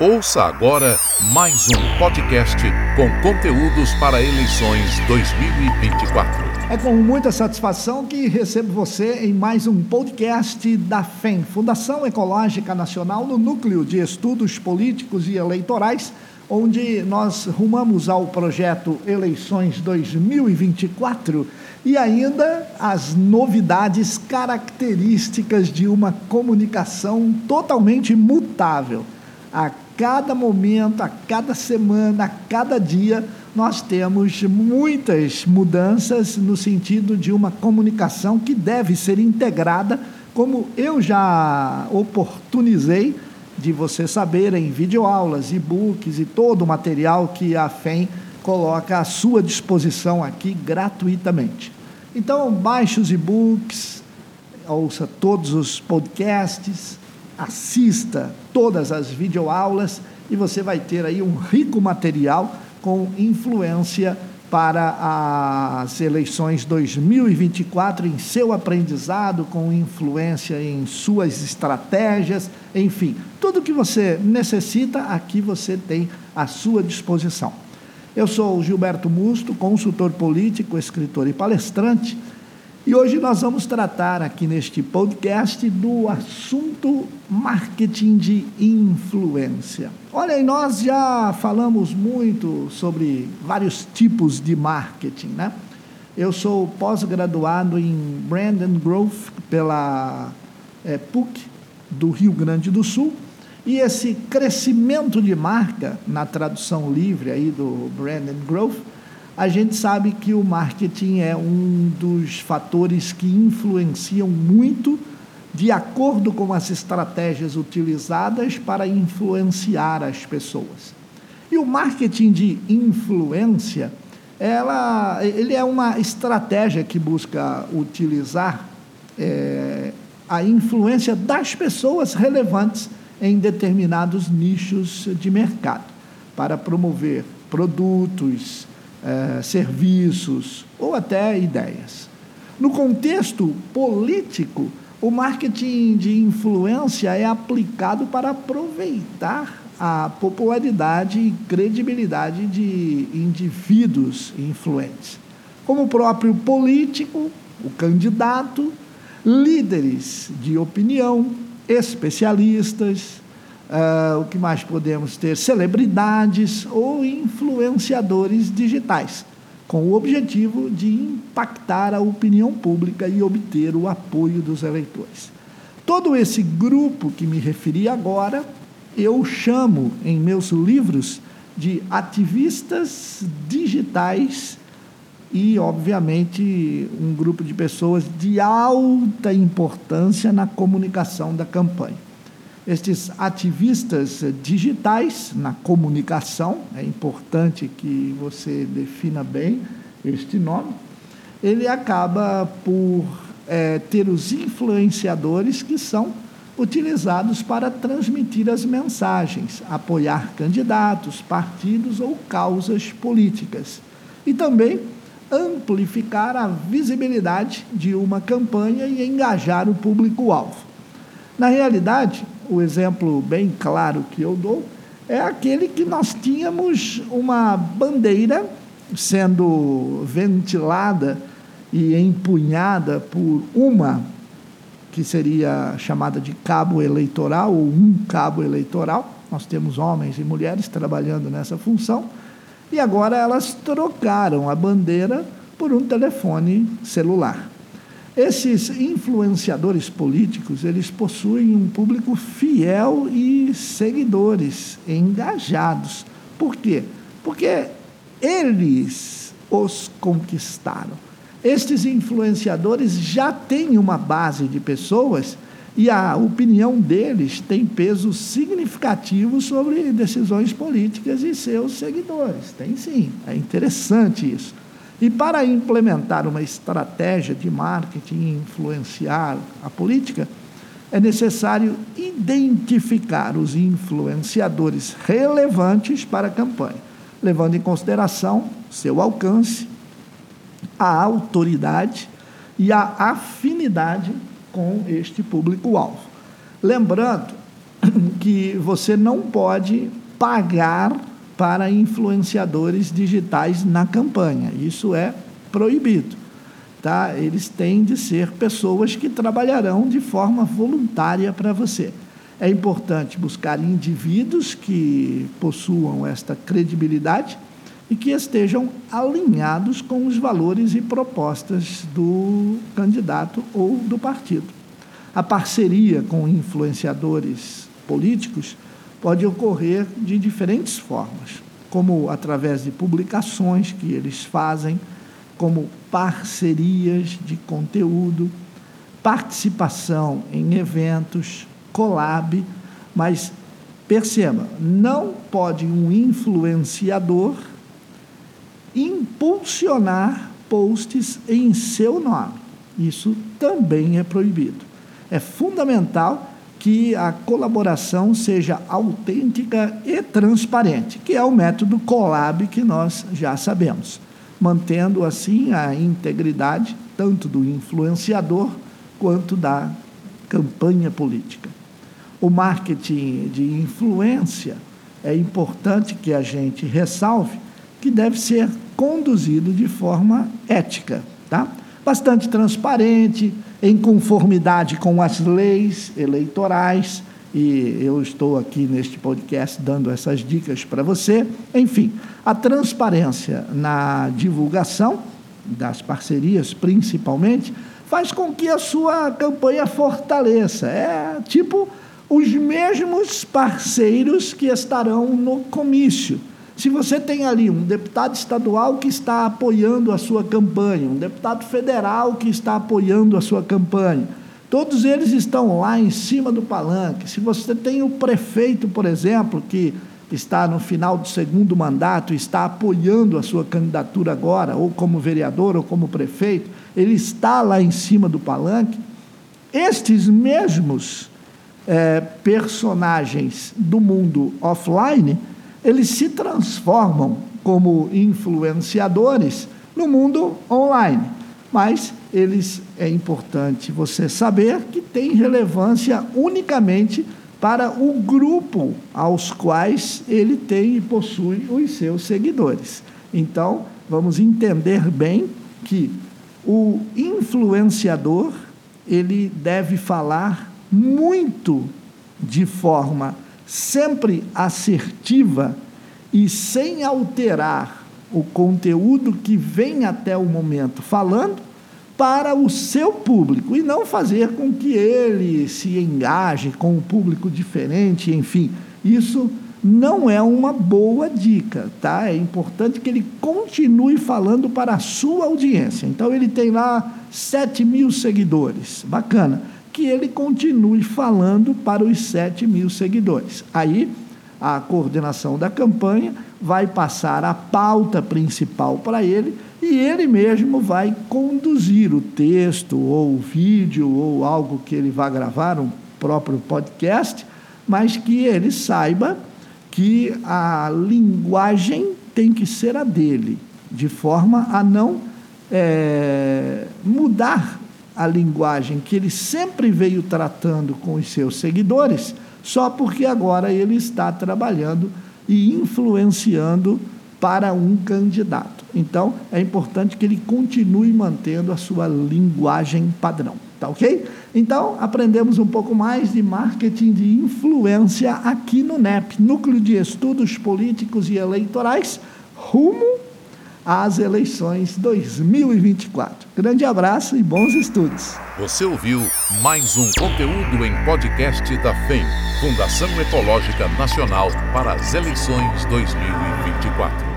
Ouça agora mais um podcast com conteúdos para eleições 2024. É com muita satisfação que recebo você em mais um podcast da FEM, Fundação Ecológica Nacional, no Núcleo de Estudos Políticos e Eleitorais, onde nós rumamos ao projeto Eleições 2024 e ainda as novidades características de uma comunicação totalmente mutável. A cada momento, a cada semana, a cada dia, nós temos muitas mudanças no sentido de uma comunicação que deve ser integrada, como eu já oportunizei de você saber em videoaulas, e-books e todo o material que a FEM coloca à sua disposição aqui gratuitamente. Então, baixe os e-books, ouça todos os podcasts, assista todas as videoaulas e você vai ter aí um rico material com influência para as eleições 2024 em seu aprendizado, com influência em suas estratégias, enfim, tudo que você necessita, aqui você tem à sua disposição. Eu sou Gilberto Musto, consultor político, escritor e palestrante. E hoje nós vamos tratar aqui neste podcast do assunto marketing de influência. Olha, nós já falamos muito sobre vários tipos de marketing, né? Eu sou pós-graduado em Brand and Growth pela é, PUC do Rio Grande do Sul. E esse crescimento de marca, na tradução livre aí do Brand and Growth, a gente sabe que o marketing é um dos fatores que influenciam muito de acordo com as estratégias utilizadas para influenciar as pessoas. E o marketing de influência, ela, ele é uma estratégia que busca utilizar é, a influência das pessoas relevantes em determinados nichos de mercado, para promover produtos, eh, serviços ou até ideias. No contexto político, o marketing de influência é aplicado para aproveitar a popularidade e credibilidade de indivíduos influentes, como o próprio político, o candidato, líderes de opinião, especialistas, Uh, o que mais podemos ter? Celebridades ou influenciadores digitais, com o objetivo de impactar a opinião pública e obter o apoio dos eleitores. Todo esse grupo que me referi agora, eu chamo em meus livros de ativistas digitais e, obviamente, um grupo de pessoas de alta importância na comunicação da campanha estes ativistas digitais na comunicação, é importante que você defina bem este nome, ele acaba por é, ter os influenciadores que são utilizados para transmitir as mensagens, apoiar candidatos, partidos ou causas políticas. E também amplificar a visibilidade de uma campanha e engajar o público-alvo. Na realidade, o exemplo bem claro que eu dou é aquele que nós tínhamos uma bandeira sendo ventilada e empunhada por uma que seria chamada de cabo eleitoral ou um cabo eleitoral. Nós temos homens e mulheres trabalhando nessa função e agora elas trocaram a bandeira por um telefone celular. Esses influenciadores políticos, eles possuem um público fiel e seguidores engajados. Por quê? Porque eles os conquistaram. Estes influenciadores já têm uma base de pessoas e a opinião deles tem peso significativo sobre decisões políticas e seus seguidores. Tem sim, é interessante isso. E para implementar uma estratégia de marketing e influenciar a política, é necessário identificar os influenciadores relevantes para a campanha, levando em consideração seu alcance, a autoridade e a afinidade com este público-alvo. Lembrando que você não pode pagar para influenciadores digitais na campanha. Isso é proibido. Tá? Eles têm de ser pessoas que trabalharão de forma voluntária para você. É importante buscar indivíduos que possuam esta credibilidade e que estejam alinhados com os valores e propostas do candidato ou do partido. A parceria com influenciadores políticos pode ocorrer de diferentes formas, como através de publicações que eles fazem, como parcerias de conteúdo, participação em eventos, collab, mas perceba, não pode um influenciador impulsionar posts em seu nome. Isso também é proibido. É fundamental que a colaboração seja autêntica e transparente, que é o método Colab que nós já sabemos, mantendo assim a integridade tanto do influenciador quanto da campanha política. O marketing de influência é importante que a gente ressalve que deve ser conduzido de forma ética, tá? Bastante transparente, em conformidade com as leis eleitorais, e eu estou aqui neste podcast dando essas dicas para você. Enfim, a transparência na divulgação das parcerias, principalmente, faz com que a sua campanha fortaleça. É tipo os mesmos parceiros que estarão no comício. Se você tem ali um deputado estadual que está apoiando a sua campanha, um deputado federal que está apoiando a sua campanha, todos eles estão lá em cima do palanque. Se você tem o prefeito, por exemplo, que está no final do segundo mandato e está apoiando a sua candidatura agora, ou como vereador ou como prefeito, ele está lá em cima do palanque. Estes mesmos é, personagens do mundo offline eles se transformam como influenciadores no mundo online. Mas eles é importante você saber que tem relevância unicamente para o grupo aos quais ele tem e possui os seus seguidores. Então, vamos entender bem que o influenciador ele deve falar muito de forma sempre assertiva e sem alterar o conteúdo que vem até o momento falando para o seu público e não fazer com que ele se engaje com um público diferente, enfim, isso não é uma boa dica, tá? É importante que ele continue falando para a sua audiência. Então ele tem lá 7 mil seguidores, bacana que ele continue falando para os 7 mil seguidores. Aí, a coordenação da campanha vai passar a pauta principal para ele e ele mesmo vai conduzir o texto ou o vídeo ou algo que ele vai gravar, um próprio podcast, mas que ele saiba que a linguagem tem que ser a dele, de forma a não é, mudar a linguagem que ele sempre veio tratando com os seus seguidores, só porque agora ele está trabalhando e influenciando para um candidato. Então, é importante que ele continue mantendo a sua linguagem padrão, tá ok? Então, aprendemos um pouco mais de marketing de influência aqui no NEP, Núcleo de Estudos Políticos e Eleitorais, rumo às eleições 2024. Grande abraço e bons estudos. Você ouviu mais um conteúdo em podcast da FEM, Fundação Ecológica Nacional para as eleições 2024.